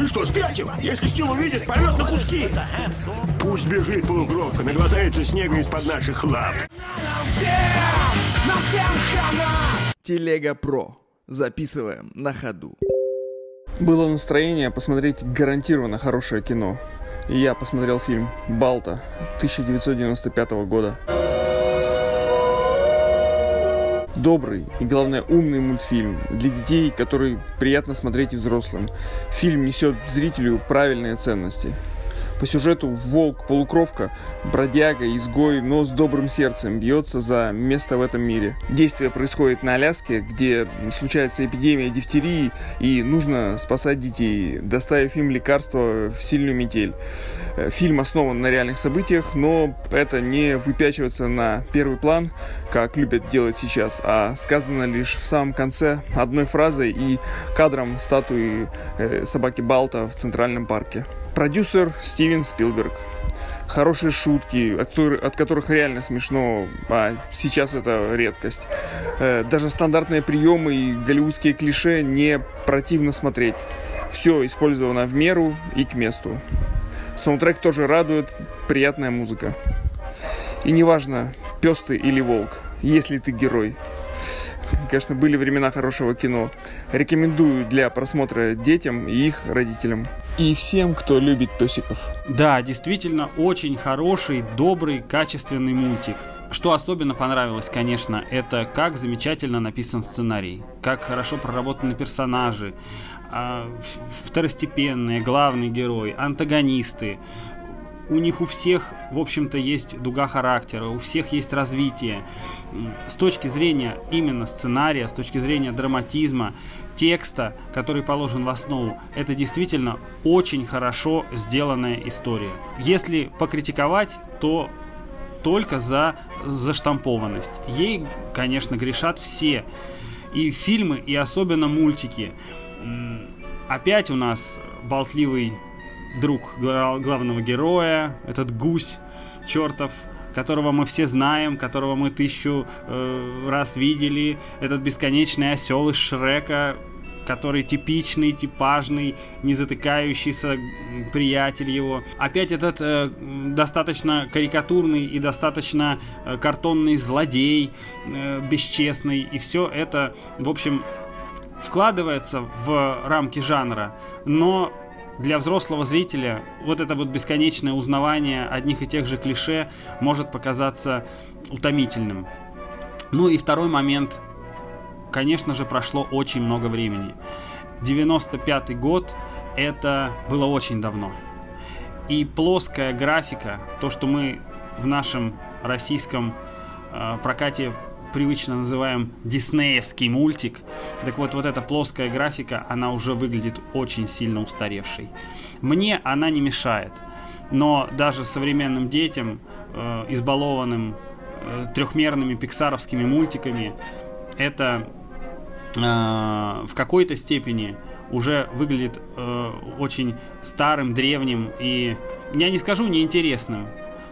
Ты что, спятила? Если Стил увидит, порвет на куски. Пусть бежит полукровка, наглотается снега из-под наших лап. Телега Про. Записываем на ходу. Было настроение посмотреть гарантированно хорошее кино. И я посмотрел фильм «Балта» 1995 года. Добрый и, главное, умный мультфильм для детей, который приятно смотреть и взрослым. Фильм несет зрителю правильные ценности – по сюжету волк-полукровка, бродяга, изгой, но с добрым сердцем бьется за место в этом мире. Действие происходит на Аляске, где случается эпидемия дифтерии и нужно спасать детей, доставив им лекарства в сильную метель. Э, фильм основан на реальных событиях, но это не выпячивается на первый план, как любят делать сейчас, а сказано лишь в самом конце одной фразой и кадром статуи э, собаки Балта в Центральном парке. Продюсер Стивен Спилберг. Хорошие шутки, от, от которых реально смешно, а сейчас это редкость. Э, даже стандартные приемы и голливудские клише не противно смотреть. Все использовано в меру и к месту. Саундтрек тоже радует, приятная музыка. И неважно, пес ты или волк, если ты герой – Конечно, были времена хорошего кино. Рекомендую для просмотра детям и их родителям. И всем, кто любит песиков. Да, действительно, очень хороший, добрый, качественный мультик. Что особенно понравилось, конечно, это как замечательно написан сценарий, как хорошо проработаны персонажи, а, второстепенные, главный герой, антагонисты, у них у всех, в общем-то, есть дуга характера, у всех есть развитие. С точки зрения именно сценария, с точки зрения драматизма, текста, который положен в основу, это действительно очень хорошо сделанная история. Если покритиковать, то только за заштампованность. Ей, конечно, грешат все. И фильмы, и особенно мультики. Опять у нас болтливый друг главного героя, этот гусь чертов, которого мы все знаем, которого мы тысячу э, раз видели, этот бесконечный осел из Шрека, который типичный, типажный, не затыкающийся приятель его. Опять этот э, достаточно карикатурный и достаточно э, картонный злодей, э, бесчестный, и все это, в общем, вкладывается в рамки жанра, но для взрослого зрителя вот это вот бесконечное узнавание одних и тех же клише может показаться утомительным. Ну и второй момент. Конечно же, прошло очень много времени. 95 год – это было очень давно. И плоская графика, то, что мы в нашем российском э, прокате привычно называем диснеевский мультик. Так вот, вот эта плоская графика, она уже выглядит очень сильно устаревшей. Мне она не мешает. Но даже современным детям, э, избалованным э, трехмерными пиксаровскими мультиками, это э, в какой-то степени уже выглядит э, очень старым, древним и, я не скажу неинтересным,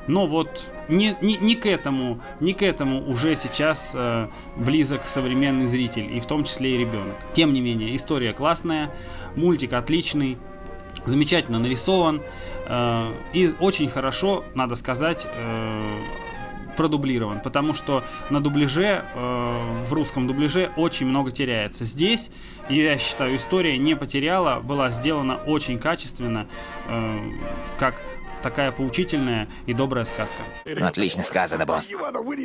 но вот не, не, не к этому, не к этому уже сейчас э, близок современный зритель, и в том числе и ребенок. Тем не менее, история классная, мультик отличный, замечательно нарисован э, и очень хорошо, надо сказать, э, продублирован, потому что на дубляже, э, в русском дубляже очень много теряется. Здесь, я считаю, история не потеряла, была сделана очень качественно, э, как такая поучительная и добрая сказка. Отлично сказано, босс.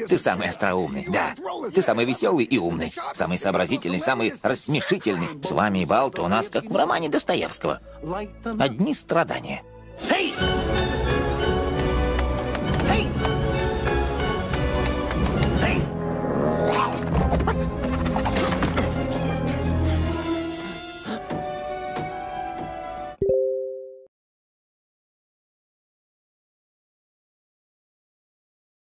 Ты самый остроумный, да. Ты самый веселый и умный. Самый сообразительный, самый рассмешительный. С вами и Балт у нас как в романе Достоевского. Одни страдания.